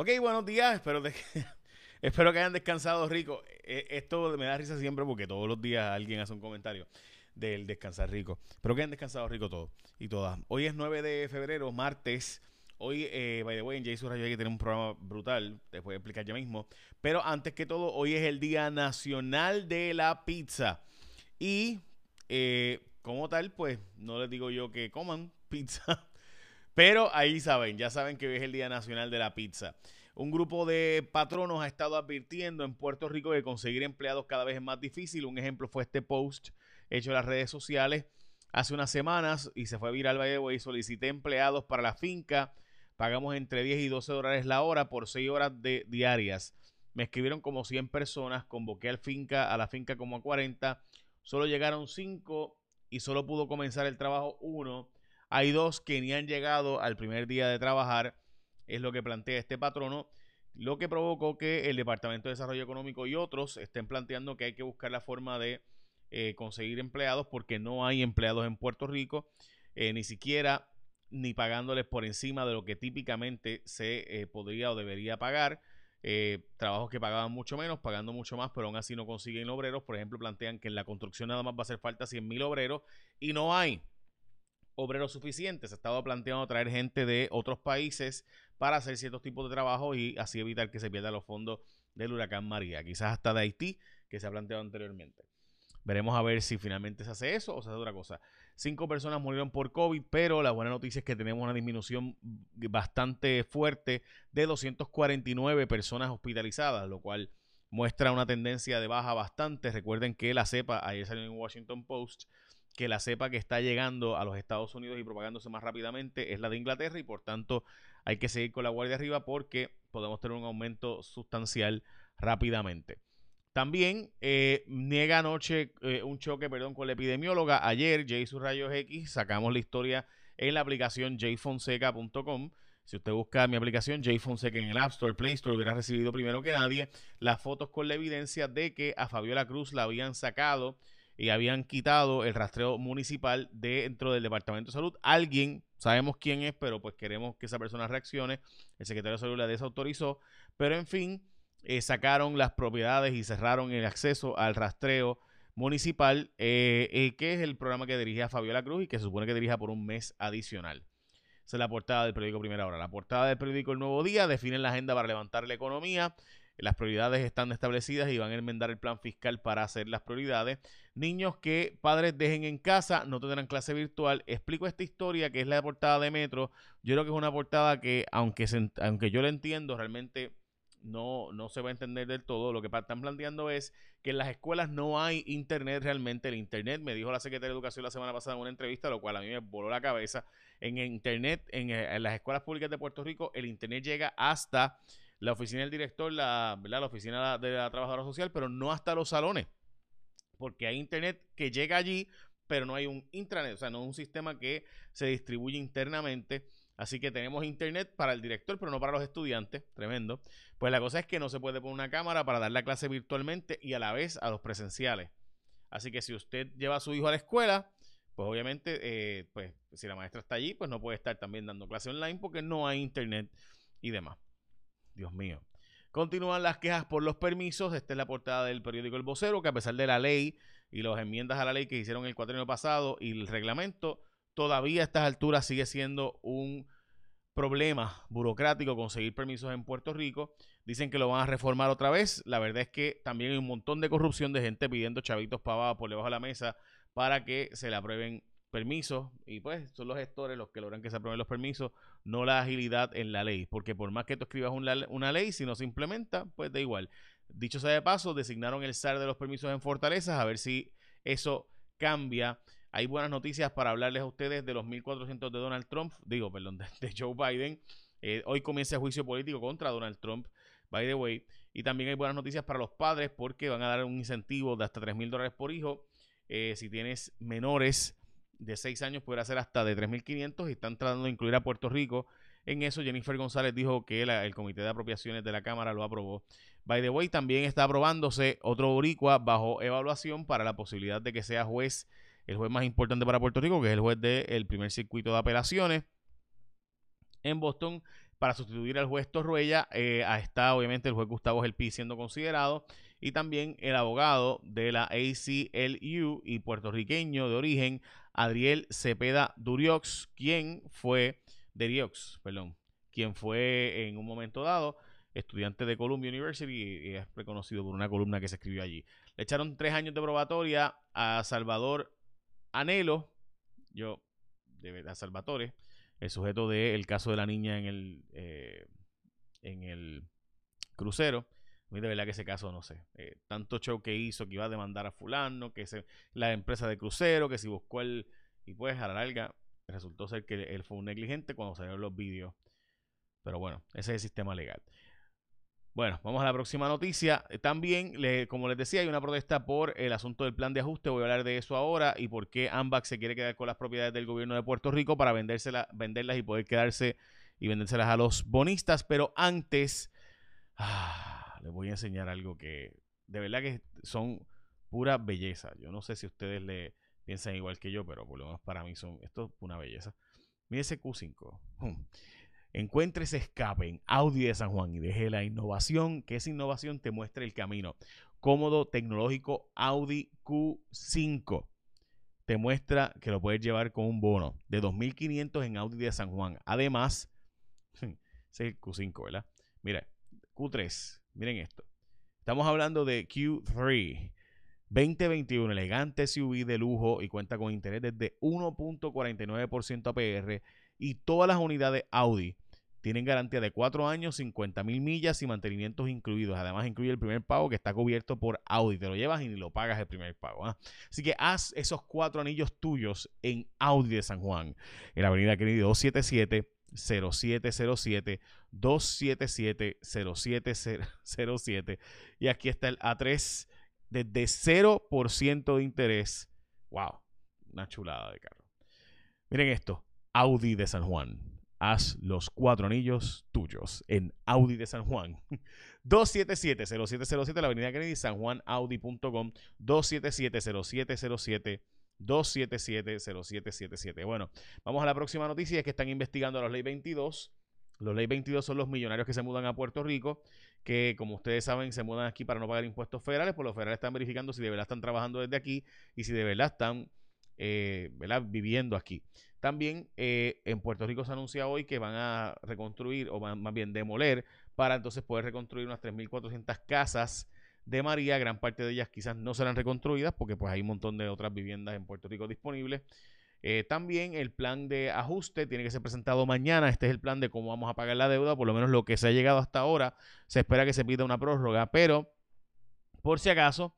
Ok, buenos días. Espero, de- espero que hayan descansado rico. Eh, Esto me da risa siempre porque todos los días alguien hace un comentario del descansar rico. Espero que hayan descansado rico todos y todas. Hoy es 9 de febrero, martes. Hoy, eh, by the way, en Jason Rayo hay que tener un programa brutal. Te voy a explicar ya mismo. Pero antes que todo, hoy es el Día Nacional de la Pizza. Y eh, como tal, pues no les digo yo que coman pizza. Pero ahí saben, ya saben que hoy es el Día Nacional de la Pizza. Un grupo de patronos ha estado advirtiendo en Puerto Rico que conseguir empleados cada vez es más difícil. Un ejemplo fue este post hecho en las redes sociales hace unas semanas y se fue viral by the way. Solicité empleados para la finca. Pagamos entre 10 y 12 dólares la hora por 6 horas diarias. Me escribieron como 100 personas. Convoqué al finca, a la finca como a 40. Solo llegaron 5 y solo pudo comenzar el trabajo uno. Hay dos que ni han llegado al primer día de trabajar, es lo que plantea este patrono, lo que provocó que el Departamento de Desarrollo Económico y otros estén planteando que hay que buscar la forma de eh, conseguir empleados porque no hay empleados en Puerto Rico, eh, ni siquiera ni pagándoles por encima de lo que típicamente se eh, podría o debería pagar. Trabajos que pagaban mucho menos, pagando mucho más, pero aún así no consiguen obreros. Por ejemplo, plantean que en la construcción nada más va a hacer falta 100 mil obreros y no hay obreros suficientes. Se estaba planteando traer gente de otros países para hacer ciertos tipos de trabajo y así evitar que se pierdan los fondos del huracán María. Quizás hasta de Haití, que se ha planteado anteriormente. Veremos a ver si finalmente se hace eso o se hace otra cosa. Cinco personas murieron por COVID, pero la buena noticia es que tenemos una disminución bastante fuerte de 249 personas hospitalizadas, lo cual muestra una tendencia de baja bastante. Recuerden que la cepa, ayer salió en Washington Post, que la cepa que está llegando a los Estados Unidos y propagándose más rápidamente es la de Inglaterra y por tanto hay que seguir con la guardia arriba porque podemos tener un aumento sustancial rápidamente. También eh, niega anoche eh, un choque perdón, con la epidemióloga. Ayer, Jay sus rayos X, sacamos la historia en la aplicación jfonseca.com. Si usted busca mi aplicación jfonseca en el App Store, Play Store, hubiera recibido primero que nadie las fotos con la evidencia de que a Fabiola Cruz la habían sacado y habían quitado el rastreo municipal dentro del Departamento de Salud. Alguien, sabemos quién es, pero pues queremos que esa persona reaccione. El secretario de Salud la desautorizó. Pero en fin, eh, sacaron las propiedades y cerraron el acceso al rastreo municipal, eh, eh, que es el programa que dirige a Fabiola Cruz y que se supone que dirija por un mes adicional. Esa es la portada del periódico Primera Hora. La portada del periódico El Nuevo Día define la agenda para levantar la economía. Las prioridades están establecidas y van a enmendar el plan fiscal para hacer las prioridades. Niños que padres dejen en casa no tendrán clase virtual. Explico esta historia que es la portada de Metro. Yo creo que es una portada que, aunque, se, aunque yo la entiendo, realmente no, no se va a entender del todo. Lo que están planteando es que en las escuelas no hay internet realmente. El internet, me dijo la secretaria de Educación la semana pasada en una entrevista, lo cual a mí me voló la cabeza. En internet, en, en las escuelas públicas de Puerto Rico, el internet llega hasta la oficina del director, la, ¿verdad? la oficina de la trabajadora social, pero no hasta los salones. Porque hay internet que llega allí, pero no hay un intranet, o sea, no es un sistema que se distribuye internamente. Así que tenemos internet para el director, pero no para los estudiantes. Tremendo. Pues la cosa es que no se puede poner una cámara para dar la clase virtualmente y a la vez a los presenciales. Así que si usted lleva a su hijo a la escuela, pues obviamente, eh, pues si la maestra está allí, pues no puede estar también dando clase online porque no hay internet y demás. Dios mío. Continúan las quejas por los permisos. Esta es la portada del periódico El Vocero, que a pesar de la ley y las enmiendas a la ley que hicieron el cuatrienio pasado y el reglamento, todavía a estas alturas sigue siendo un problema burocrático conseguir permisos en Puerto Rico. Dicen que lo van a reformar otra vez. La verdad es que también hay un montón de corrupción de gente pidiendo chavitos pavados por debajo de la mesa para que se le aprueben permisos y pues son los gestores los que logran que se aprueben los permisos, no la agilidad en la ley, porque por más que tú escribas una, una ley, si no se implementa, pues da igual. Dicho sea de paso, designaron el SAR de los permisos en Fortalezas, a ver si eso cambia. Hay buenas noticias para hablarles a ustedes de los 1.400 de Donald Trump, digo, perdón, de, Joe Biden. Eh, hoy comienza juicio político contra Donald Trump, by the way. Y también hay buenas noticias para los padres porque van a dar un incentivo de hasta 3 mil dólares por hijo. Eh, si tienes menores de 6 años, podrá ser hasta de 3.500 y están tratando de incluir a Puerto Rico. En eso, Jennifer González dijo que el Comité de Apropiaciones de la Cámara lo aprobó. By the way, también está aprobándose otro boricua bajo evaluación para la posibilidad de que sea juez, el juez más importante para Puerto Rico, que es el juez del primer circuito de apelaciones. En Boston para sustituir al juez Torruella. Eh, está obviamente el juez Gustavo Gelpi siendo considerado y también el abogado de la ACLU y puertorriqueño de origen, Adriel Cepeda Duriox, quien fue, Duriox, perdón, quien fue en un momento dado estudiante de Columbia University y es reconocido por una columna que se escribió allí. Le echaron tres años de probatoria a Salvador Anhelo, yo, de verdad, Salvatore, el sujeto del caso de la niña en el, eh, en el crucero. A de verdad que ese caso, no sé, eh, tanto show que hizo que iba a demandar a fulano, que se, la empresa de crucero, que si buscó el... Y pues a la larga resultó ser que él fue un negligente cuando salieron los vídeos. Pero bueno, ese es el sistema legal. Bueno, vamos a la próxima noticia. También, como les decía, hay una protesta por el asunto del plan de ajuste. Voy a hablar de eso ahora y por qué AMBAC se quiere quedar con las propiedades del gobierno de Puerto Rico para venderlas y poder quedarse y vendérselas a los bonistas. Pero antes... Ah, les voy a enseñar algo que de verdad que son pura belleza. Yo no sé si ustedes le piensan igual que yo, pero por lo menos para mí son esto es una belleza. Mire ese Q5. Encuentre ese escape en Audi de San Juan y deje la innovación, que esa innovación te muestre el camino. Cómodo, tecnológico Audi Q5. Te muestra que lo puedes llevar con un bono de 2.500 en Audi de San Juan. Además, es el Q5, ¿verdad? Mira, Q3, Miren esto. Estamos hablando de Q3 2021, elegante SUV de lujo y cuenta con interés desde 1.49% APR y todas las unidades Audi tienen garantía de 4 años, 50 mil millas y mantenimientos incluidos. Además, incluye el primer pago que está cubierto por Audi. Te lo llevas y ni lo pagas el primer pago. ¿ah? Así que haz esos cuatro anillos tuyos en Audi de San Juan, en la avenida Kennedy 277 0707 277 0707 y aquí está el A3 desde 0% de interés. Wow, una chulada de carro. Miren esto, Audi de San Juan. Haz los cuatro anillos tuyos en Audi de San Juan. 277-0707, la avenida Kennedy, sanjuanaudi.com, 277-0707. 277-0777. Bueno, vamos a la próxima noticia, es que están investigando a los ley 22. Los ley 22 son los millonarios que se mudan a Puerto Rico, que como ustedes saben se mudan aquí para no pagar impuestos federales, pues los federales están verificando si de verdad están trabajando desde aquí y si de verdad están eh, viviendo aquí. También eh, en Puerto Rico se anuncia hoy que van a reconstruir, o más bien demoler, para entonces poder reconstruir unas 3.400 casas de María, gran parte de ellas quizás no serán reconstruidas porque pues hay un montón de otras viviendas en Puerto Rico disponibles. Eh, también el plan de ajuste tiene que ser presentado mañana. Este es el plan de cómo vamos a pagar la deuda, por lo menos lo que se ha llegado hasta ahora. Se espera que se pida una prórroga, pero por si acaso,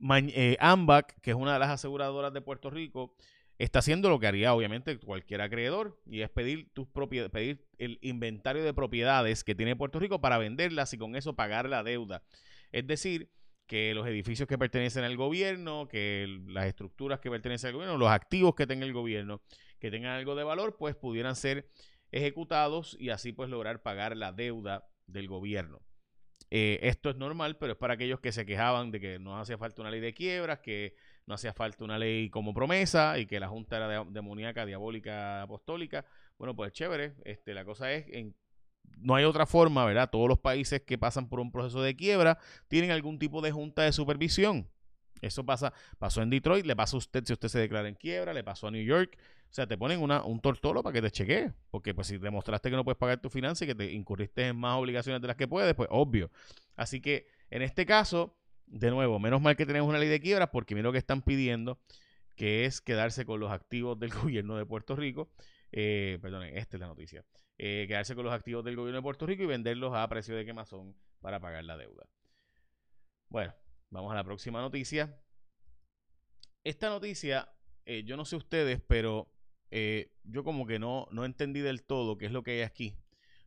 eh, AMBAC, que es una de las aseguradoras de Puerto Rico, está haciendo lo que haría obviamente cualquier acreedor y es pedir tus propiedades, pedir el inventario de propiedades que tiene Puerto Rico para venderlas y con eso pagar la deuda. Es decir, que los edificios que pertenecen al gobierno, que las estructuras que pertenecen al gobierno, los activos que tenga el gobierno, que tengan algo de valor, pues pudieran ser ejecutados y así pues lograr pagar la deuda del gobierno. Eh, esto es normal, pero es para aquellos que se quejaban de que no hacía falta una ley de quiebras, que no hacía falta una ley como promesa y que la Junta era demoníaca, diabólica, apostólica. Bueno, pues chévere. Este, la cosa es en no hay otra forma, ¿verdad? Todos los países que pasan por un proceso de quiebra tienen algún tipo de junta de supervisión. Eso pasa, pasó en Detroit, le pasa a usted si usted se declara en quiebra, le pasó a New York. O sea, te ponen un tortolo para que te chequee. Porque pues si demostraste que no puedes pagar tu financia y que te incurriste en más obligaciones de las que puedes, pues obvio. Así que en este caso, de nuevo, menos mal que tenemos una ley de quiebra porque mira lo que están pidiendo, que es quedarse con los activos del gobierno de Puerto Rico. Eh, esta es la noticia. Eh, quedarse con los activos del gobierno de Puerto Rico y venderlos a precio de quemazón para pagar la deuda. Bueno, vamos a la próxima noticia. Esta noticia, eh, yo no sé ustedes, pero eh, yo como que no, no entendí del todo qué es lo que hay aquí.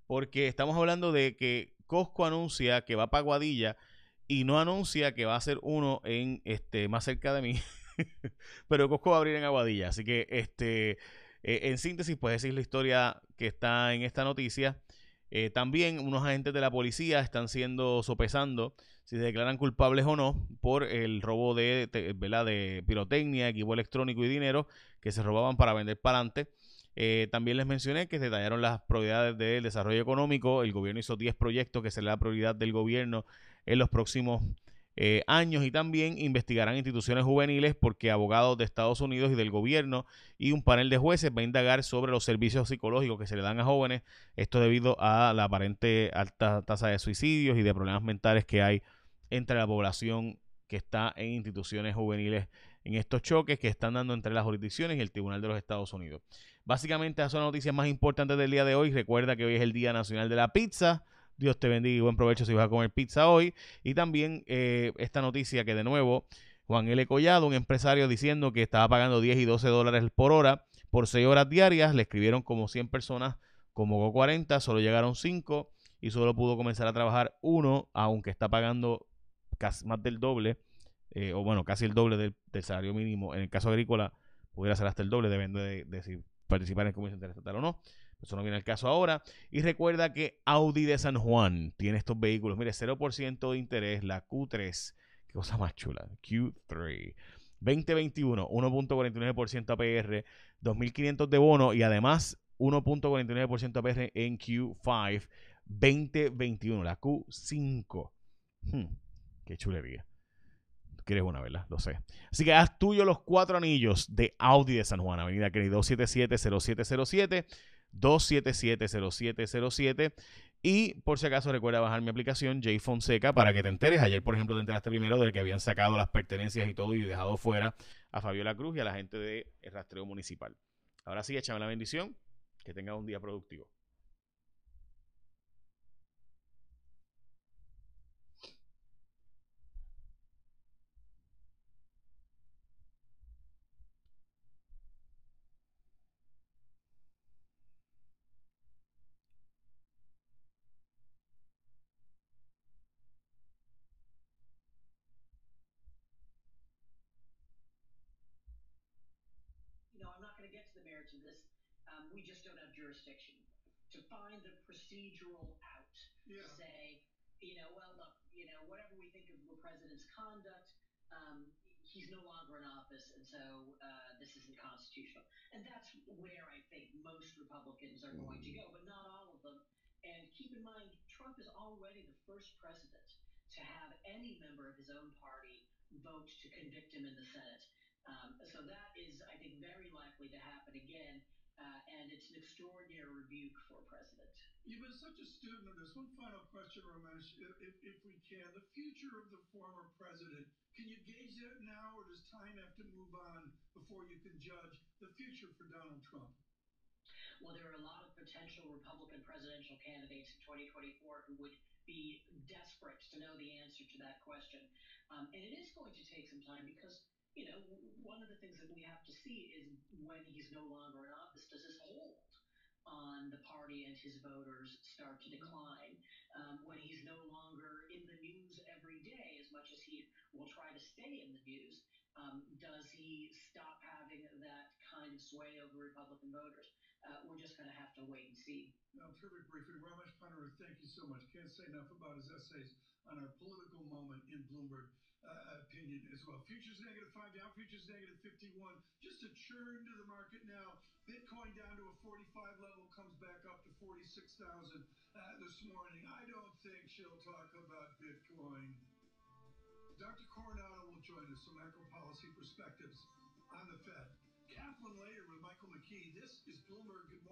Porque estamos hablando de que Costco anuncia que va para Guadilla y no anuncia que va a ser uno en este más cerca de mí. pero Costco va a abrir en Aguadilla. Así que este eh, en síntesis, pues esa es la historia que está en esta noticia. Eh, también unos agentes de la policía están siendo sopesando si se declaran culpables o no por el robo de, de pirotecnia, equipo electrónico y dinero que se robaban para vender para adelante. Eh, también les mencioné que detallaron las prioridades del desarrollo económico. El gobierno hizo 10 proyectos que será la prioridad del gobierno en los próximos eh, años y también investigarán instituciones juveniles porque abogados de Estados Unidos y del gobierno y un panel de jueces va a indagar sobre los servicios psicológicos que se le dan a jóvenes, esto debido a la aparente alta tasa de suicidios y de problemas mentales que hay entre la población que está en instituciones juveniles en estos choques que están dando entre las jurisdicciones y el Tribunal de los Estados Unidos. Básicamente, esas son las noticias más importantes del día de hoy. Recuerda que hoy es el Día Nacional de la Pizza. Dios te bendiga y buen provecho si vas a comer pizza hoy. Y también eh, esta noticia que de nuevo, Juan L. Collado, un empresario diciendo que estaba pagando 10 y 12 dólares por hora por 6 horas diarias. Le escribieron como 100 personas, como 40, solo llegaron 5 y solo pudo comenzar a trabajar uno, aunque está pagando casi más del doble, eh, o bueno, casi el doble del, salario mínimo. En el caso agrícola, pudiera ser hasta el doble, dependiendo de, de si participar en el comercio interestatal o no. Eso no viene al caso ahora. Y recuerda que Audi de San Juan tiene estos vehículos. Mire, 0% de interés, la Q3. Qué cosa más chula. Q3. 2021, 1.49% APR, 2.500 de bono y además 1.49% APR en Q5 2021, la Q5. Hmm, qué chulería. Quieres una, ¿verdad? Lo sé. Así que haz tuyo los cuatro anillos de Audi de San Juan, Avenida Kennedy 277-0707. 277-0707. Y por si acaso recuerda bajar mi aplicación J Fonseca para que te enteres. Ayer, por ejemplo, te enteraste primero de que habían sacado las pertenencias y todo y dejado fuera a Fabiola Cruz y a la gente del rastreo municipal. Ahora sí, échame la bendición. Que tengas un día productivo. We just don't have jurisdiction to find the procedural out yeah. to say, you know, well, look, you know, whatever we think of the president's conduct, um, he's no longer in office, and so uh, this isn't constitutional. And that's where I think most Republicans are going to go, but not all of them. And keep in mind, Trump is already the first president to have any member of his own party vote to convict him in the Senate. Um, so that is, I think, very likely to happen again. Uh, and it's an extraordinary rebuke for a president. You've been such a student of this. One final question, Ramesh, if, if we can. The future of the former president, can you gauge that now, or does time have to move on before you can judge the future for Donald Trump? Well, there are a lot of potential Republican presidential candidates in 2024 who would be desperate to know the answer to that question. Um, and it is going to take some time because you know, one of the things that we have to see is when he's no longer in office, does his hold on the party and his voters start to decline? Um, when he's no longer in the news every day as much as he will try to stay in the news, um, does he stop having that kind of sway over Republican voters? Uh, we're just going to have to wait and see. No, terrific briefing. Ramesh Panara, thank you so much. Can't say enough about his essays on our political moment in Bloomberg uh, opinion as well. Futures negative five down, futures negative 51. Just a churn to the market now. Bitcoin down to a 45 level, comes back up to 46,000 uh, this morning. I don't think she'll talk about Bitcoin. Dr. Coronado will join us, some macro policy perspectives on the Fed. Kaplan later with Michael McKee. This is Bloomberg. Good morning.